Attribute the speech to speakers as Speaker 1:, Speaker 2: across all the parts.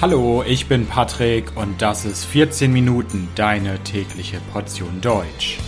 Speaker 1: Hallo, ich bin Patrick und das ist 14 Minuten deine tägliche Portion Deutsch.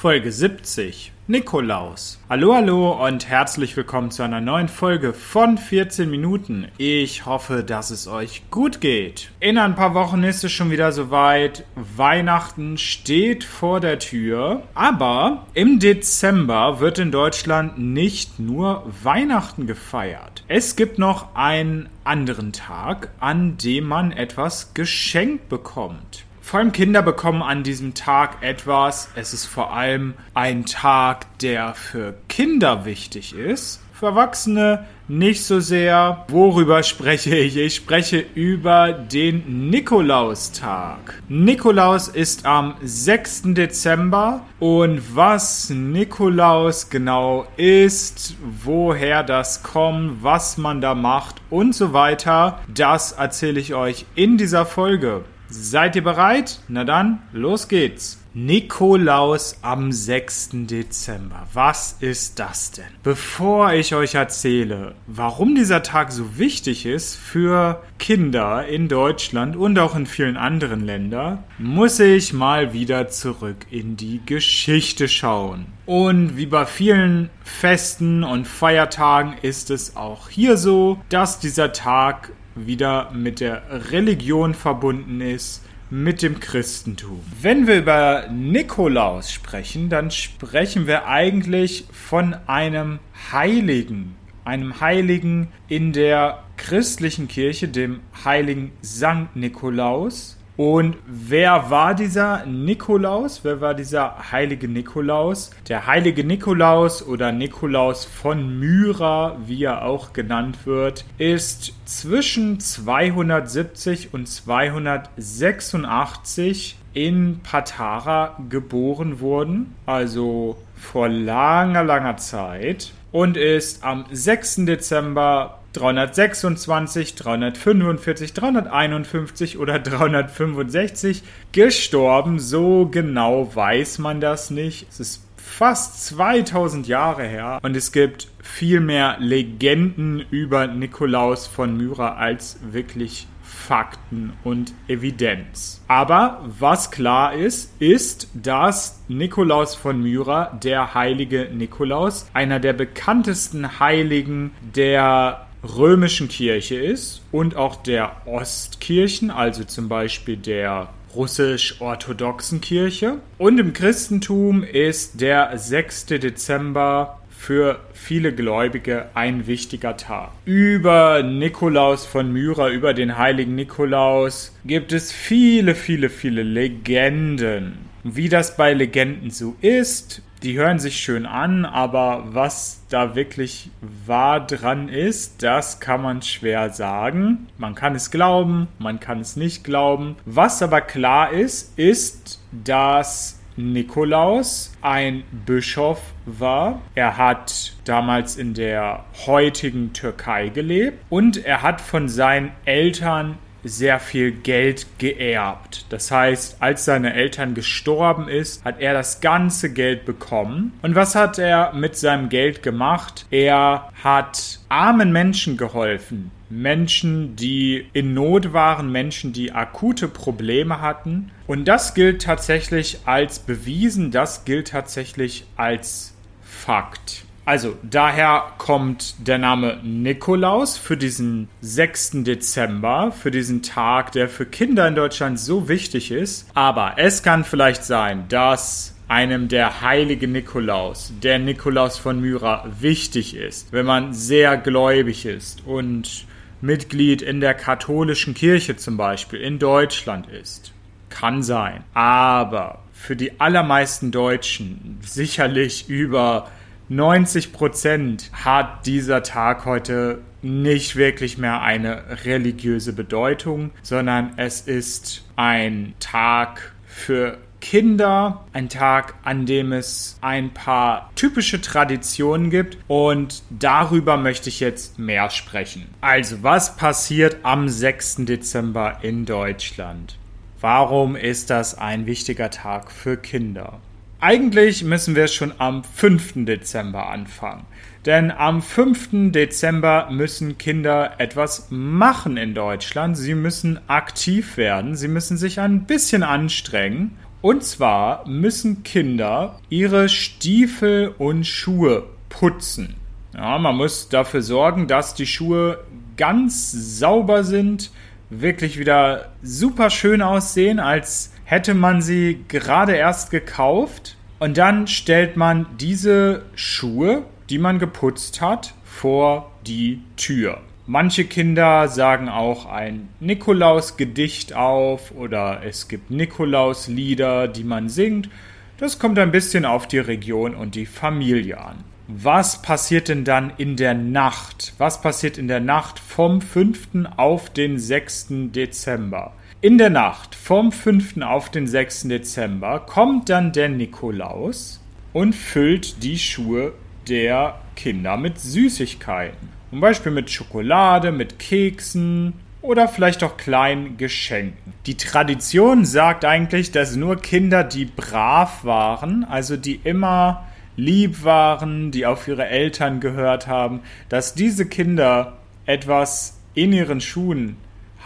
Speaker 1: Folge 70 Nikolaus. Hallo, hallo und herzlich willkommen zu einer neuen Folge von 14 Minuten. Ich hoffe, dass es euch gut geht. In ein paar Wochen ist es schon wieder soweit. Weihnachten steht vor der Tür. Aber im Dezember wird in Deutschland nicht nur Weihnachten gefeiert. Es gibt noch einen anderen Tag, an dem man etwas geschenkt bekommt. Vor allem Kinder bekommen an diesem Tag etwas. Es ist vor allem ein Tag, der für Kinder wichtig ist. Für Erwachsene nicht so sehr. Worüber spreche ich? Ich spreche über den Nikolaustag. Nikolaus ist am 6. Dezember und was Nikolaus genau ist, woher das kommt, was man da macht und so weiter, das erzähle ich euch in dieser Folge. Seid ihr bereit? Na dann, los geht's. Nikolaus am 6. Dezember. Was ist das denn? Bevor ich euch erzähle, warum dieser Tag so wichtig ist für Kinder in Deutschland und auch in vielen anderen Ländern, muss ich mal wieder zurück in die Geschichte schauen. Und wie bei vielen Festen und Feiertagen ist es auch hier so, dass dieser Tag wieder mit der Religion verbunden ist, mit dem Christentum. Wenn wir über Nikolaus sprechen, dann sprechen wir eigentlich von einem Heiligen, einem Heiligen in der christlichen Kirche, dem heiligen Sankt Nikolaus. Und wer war dieser Nikolaus? Wer war dieser heilige Nikolaus? Der heilige Nikolaus oder Nikolaus von Myra, wie er auch genannt wird, ist zwischen 270 und 286 in Patara geboren worden, also vor langer, langer Zeit und ist am 6. Dezember 326, 345, 351 oder 365 gestorben. So genau weiß man das nicht. Es ist fast 2000 Jahre her und es gibt viel mehr Legenden über Nikolaus von Myra als wirklich Fakten und Evidenz. Aber was klar ist, ist, dass Nikolaus von Myra, der heilige Nikolaus, einer der bekanntesten Heiligen der römischen Kirche ist und auch der Ostkirchen, also zum Beispiel der russisch-orthodoxen Kirche. Und im Christentum ist der 6. Dezember für viele Gläubige ein wichtiger Tag. Über Nikolaus von Myra, über den heiligen Nikolaus, gibt es viele, viele, viele Legenden. Wie das bei Legenden so ist, die hören sich schön an, aber was da wirklich wahr dran ist, das kann man schwer sagen. Man kann es glauben, man kann es nicht glauben. Was aber klar ist, ist, dass Nikolaus ein Bischof war. Er hat damals in der heutigen Türkei gelebt und er hat von seinen Eltern sehr viel Geld geerbt. Das heißt, als seine Eltern gestorben ist, hat er das ganze Geld bekommen. Und was hat er mit seinem Geld gemacht? Er hat armen Menschen geholfen. Menschen, die in Not waren, Menschen, die akute Probleme hatten. Und das gilt tatsächlich als bewiesen, das gilt tatsächlich als Fakt. Also, daher kommt der Name Nikolaus für diesen 6. Dezember, für diesen Tag, der für Kinder in Deutschland so wichtig ist. Aber es kann vielleicht sein, dass einem der heilige Nikolaus, der Nikolaus von Myra, wichtig ist, wenn man sehr gläubig ist und Mitglied in der katholischen Kirche zum Beispiel in Deutschland ist. Kann sein. Aber für die allermeisten Deutschen, sicherlich über 90 Prozent hat dieser Tag heute nicht wirklich mehr eine religiöse Bedeutung, sondern es ist ein Tag für Kinder, ein Tag, an dem es ein paar typische Traditionen gibt und darüber möchte ich jetzt mehr sprechen. Also, was passiert am 6. Dezember in Deutschland? Warum ist das ein wichtiger Tag für Kinder? Eigentlich müssen wir schon am 5. Dezember anfangen. Denn am 5. Dezember müssen Kinder etwas machen in Deutschland. Sie müssen aktiv werden. Sie müssen sich ein bisschen anstrengen. Und zwar müssen Kinder ihre Stiefel und Schuhe putzen. Ja, man muss dafür sorgen, dass die Schuhe ganz sauber sind, wirklich wieder super schön aussehen, als hätte man sie gerade erst gekauft. Und dann stellt man diese Schuhe, die man geputzt hat, vor die Tür. Manche Kinder sagen auch ein Nikolaus-Gedicht auf oder es gibt Nikolaus-Lieder, die man singt. Das kommt ein bisschen auf die Region und die Familie an. Was passiert denn dann in der Nacht? Was passiert in der Nacht vom 5. auf den 6. Dezember? In der Nacht vom 5. auf den 6. Dezember kommt dann der Nikolaus und füllt die Schuhe der Kinder mit Süßigkeiten. Zum Beispiel mit Schokolade, mit Keksen oder vielleicht auch kleinen Geschenken. Die Tradition sagt eigentlich, dass nur Kinder, die brav waren, also die immer lieb waren, die auf ihre Eltern gehört haben, dass diese Kinder etwas in ihren Schuhen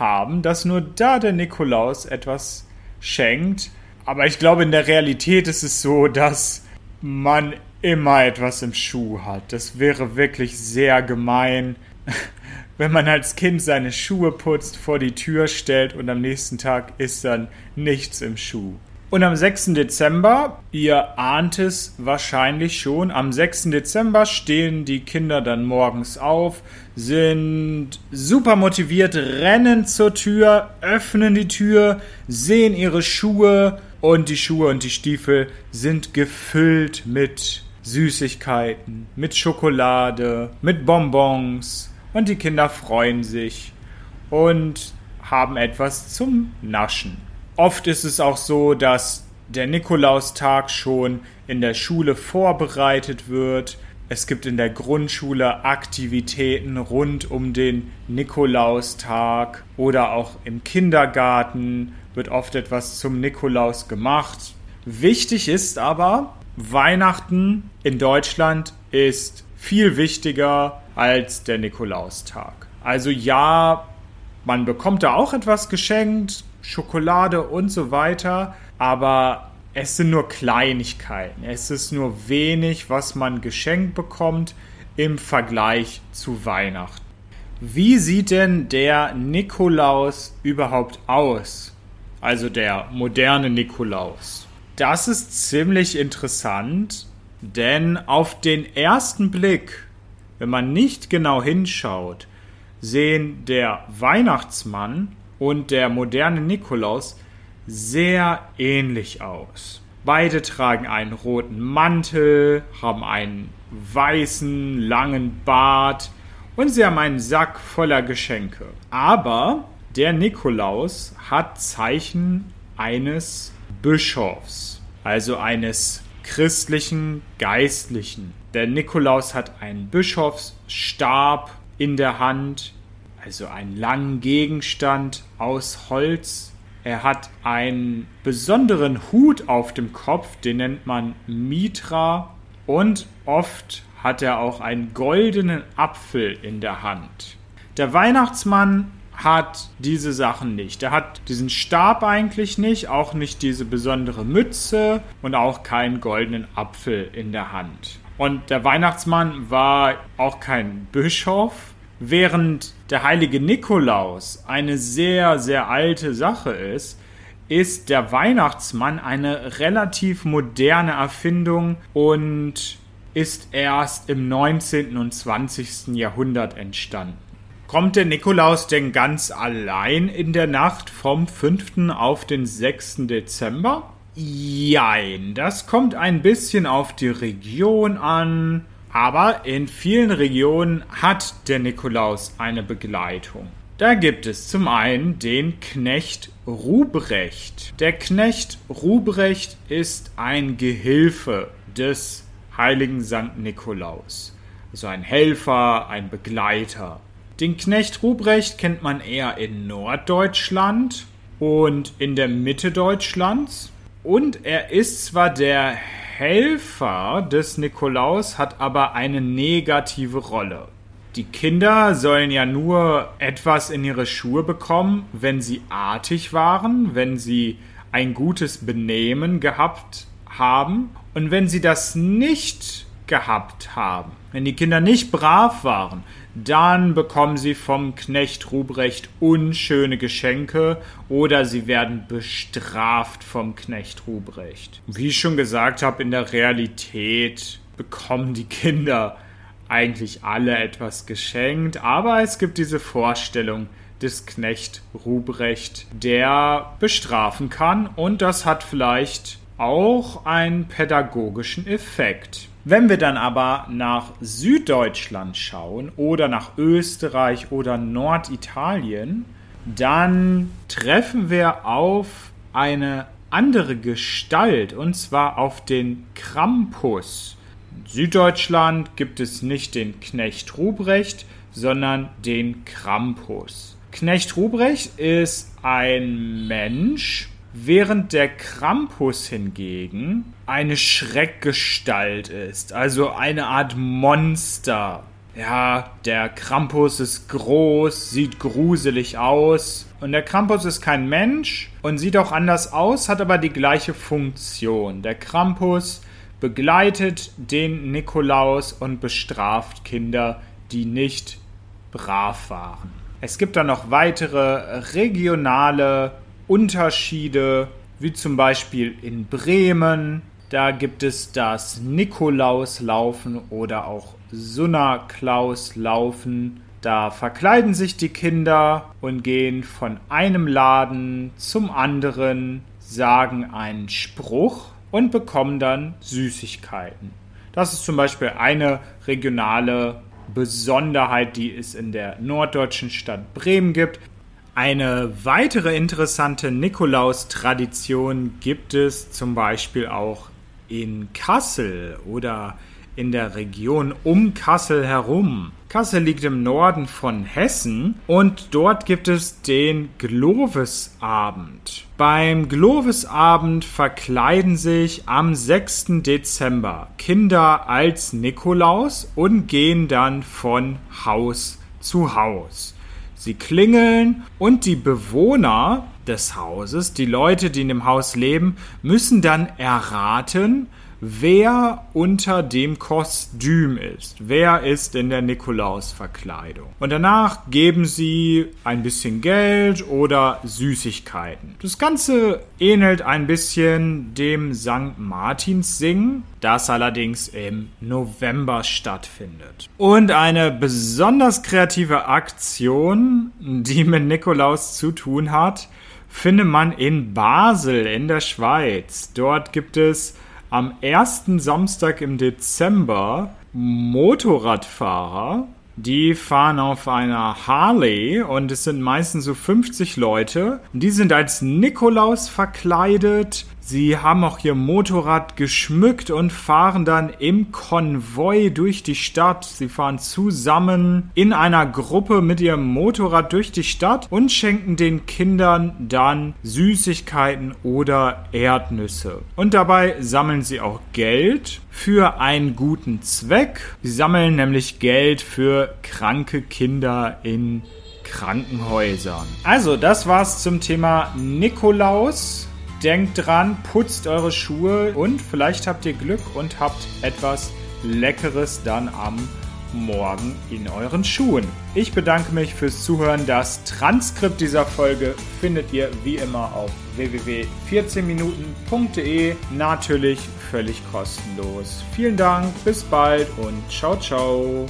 Speaker 1: haben, dass nur da der Nikolaus etwas schenkt. Aber ich glaube, in der Realität ist es so, dass man immer etwas im Schuh hat. Das wäre wirklich sehr gemein, wenn man als Kind seine Schuhe putzt, vor die Tür stellt und am nächsten Tag ist dann nichts im Schuh. Und am 6. Dezember, ihr ahnt es wahrscheinlich schon, am 6. Dezember stehen die Kinder dann morgens auf, sind super motiviert, rennen zur Tür, öffnen die Tür, sehen ihre Schuhe und die Schuhe und die Stiefel sind gefüllt mit Süßigkeiten, mit Schokolade, mit Bonbons und die Kinder freuen sich und haben etwas zum Naschen. Oft ist es auch so, dass der Nikolaustag schon in der Schule vorbereitet wird. Es gibt in der Grundschule Aktivitäten rund um den Nikolaustag oder auch im Kindergarten wird oft etwas zum Nikolaus gemacht. Wichtig ist aber, Weihnachten in Deutschland ist viel wichtiger als der Nikolaustag. Also ja, man bekommt da auch etwas geschenkt, Schokolade und so weiter, aber es sind nur Kleinigkeiten. Es ist nur wenig, was man geschenkt bekommt im Vergleich zu Weihnachten. Wie sieht denn der Nikolaus überhaupt aus? Also der moderne Nikolaus. Das ist ziemlich interessant, denn auf den ersten Blick, wenn man nicht genau hinschaut, sehen der Weihnachtsmann und der moderne Nikolaus sehr ähnlich aus. Beide tragen einen roten Mantel, haben einen weißen, langen Bart und sie haben einen Sack voller Geschenke. Aber der Nikolaus hat Zeichen eines Bischofs, also eines christlichen Geistlichen. Der Nikolaus hat einen Bischofsstab in der Hand, also einen langen Gegenstand aus Holz. Er hat einen besonderen Hut auf dem Kopf, den nennt man Mitra. Und oft hat er auch einen goldenen Apfel in der Hand. Der Weihnachtsmann hat diese Sachen nicht. Er hat diesen Stab eigentlich nicht, auch nicht diese besondere Mütze und auch keinen goldenen Apfel in der Hand. Und der Weihnachtsmann war auch kein Bischof, Während der heilige Nikolaus eine sehr, sehr alte Sache ist, ist der Weihnachtsmann eine relativ moderne Erfindung und ist erst im 19. und 20. Jahrhundert entstanden. Kommt der Nikolaus denn ganz allein in der Nacht vom 5. auf den 6. Dezember? Jein, das kommt ein bisschen auf die Region an aber in vielen Regionen hat der Nikolaus eine Begleitung. Da gibt es zum einen den Knecht Ruprecht. Der Knecht Ruprecht ist ein Gehilfe des heiligen St. Nikolaus. Also ein Helfer, ein Begleiter. Den Knecht Ruprecht kennt man eher in Norddeutschland und in der Mitte Deutschlands. Und er ist zwar der Helfer des Nikolaus hat aber eine negative Rolle. Die Kinder sollen ja nur etwas in ihre Schuhe bekommen, wenn sie artig waren, wenn sie ein gutes Benehmen gehabt haben und wenn sie das nicht gehabt haben, wenn die Kinder nicht brav waren, dann bekommen sie vom Knecht Ruprecht unschöne Geschenke oder sie werden bestraft vom Knecht Ruprecht. Wie ich schon gesagt habe, in der Realität bekommen die Kinder eigentlich alle etwas geschenkt, aber es gibt diese Vorstellung des Knecht Ruprecht, der bestrafen kann und das hat vielleicht auch einen pädagogischen Effekt. Wenn wir dann aber nach Süddeutschland schauen oder nach Österreich oder Norditalien, dann treffen wir auf eine andere Gestalt und zwar auf den Krampus. In Süddeutschland gibt es nicht den Knecht Ruprecht, sondern den Krampus. Knecht Ruprecht ist ein Mensch, während der Krampus hingegen eine Schreckgestalt ist, also eine Art Monster. Ja, der Krampus ist groß, sieht gruselig aus. Und der Krampus ist kein Mensch und sieht auch anders aus, hat aber die gleiche Funktion. Der Krampus begleitet den Nikolaus und bestraft Kinder, die nicht brav waren. Es gibt dann noch weitere regionale Unterschiede, wie zum Beispiel in Bremen. Da gibt es das Nikolauslaufen oder auch Sunnerklauslaufen. Da verkleiden sich die Kinder und gehen von einem Laden zum anderen, sagen einen Spruch und bekommen dann Süßigkeiten. Das ist zum Beispiel eine regionale Besonderheit, die es in der norddeutschen Stadt Bremen gibt. Eine weitere interessante Nikolaus-Tradition gibt es zum Beispiel auch in Kassel oder in der Region um Kassel herum. Kassel liegt im Norden von Hessen und dort gibt es den Glowesabend. Beim Glowesabend verkleiden sich am 6. Dezember Kinder als Nikolaus und gehen dann von Haus zu Haus. Sie klingeln und die Bewohner des Hauses, die Leute, die in dem Haus leben, müssen dann erraten, wer unter dem Kostüm ist. Wer ist in der Nikolausverkleidung. Und danach geben sie ein bisschen Geld oder Süßigkeiten. Das Ganze ähnelt ein bisschen dem St. Martins Singen, das allerdings im November stattfindet. Und eine besonders kreative Aktion, die mit Nikolaus zu tun hat, findet man in Basel in der Schweiz. Dort gibt es am ersten Samstag im Dezember Motorradfahrer, die fahren auf einer Harley und es sind meistens so 50 Leute. Die sind als Nikolaus verkleidet Sie haben auch ihr Motorrad geschmückt und fahren dann im Konvoi durch die Stadt. Sie fahren zusammen in einer Gruppe mit ihrem Motorrad durch die Stadt und schenken den Kindern dann Süßigkeiten oder Erdnüsse. Und dabei sammeln sie auch Geld für einen guten Zweck. Sie sammeln nämlich Geld für kranke Kinder in Krankenhäusern. Also, das war's zum Thema Nikolaus. Denkt dran, putzt eure Schuhe und vielleicht habt ihr Glück und habt etwas Leckeres dann am Morgen in euren Schuhen. Ich bedanke mich fürs Zuhören. Das Transkript dieser Folge findet ihr wie immer auf www.14minuten.de. Natürlich völlig kostenlos. Vielen Dank, bis bald und ciao, ciao.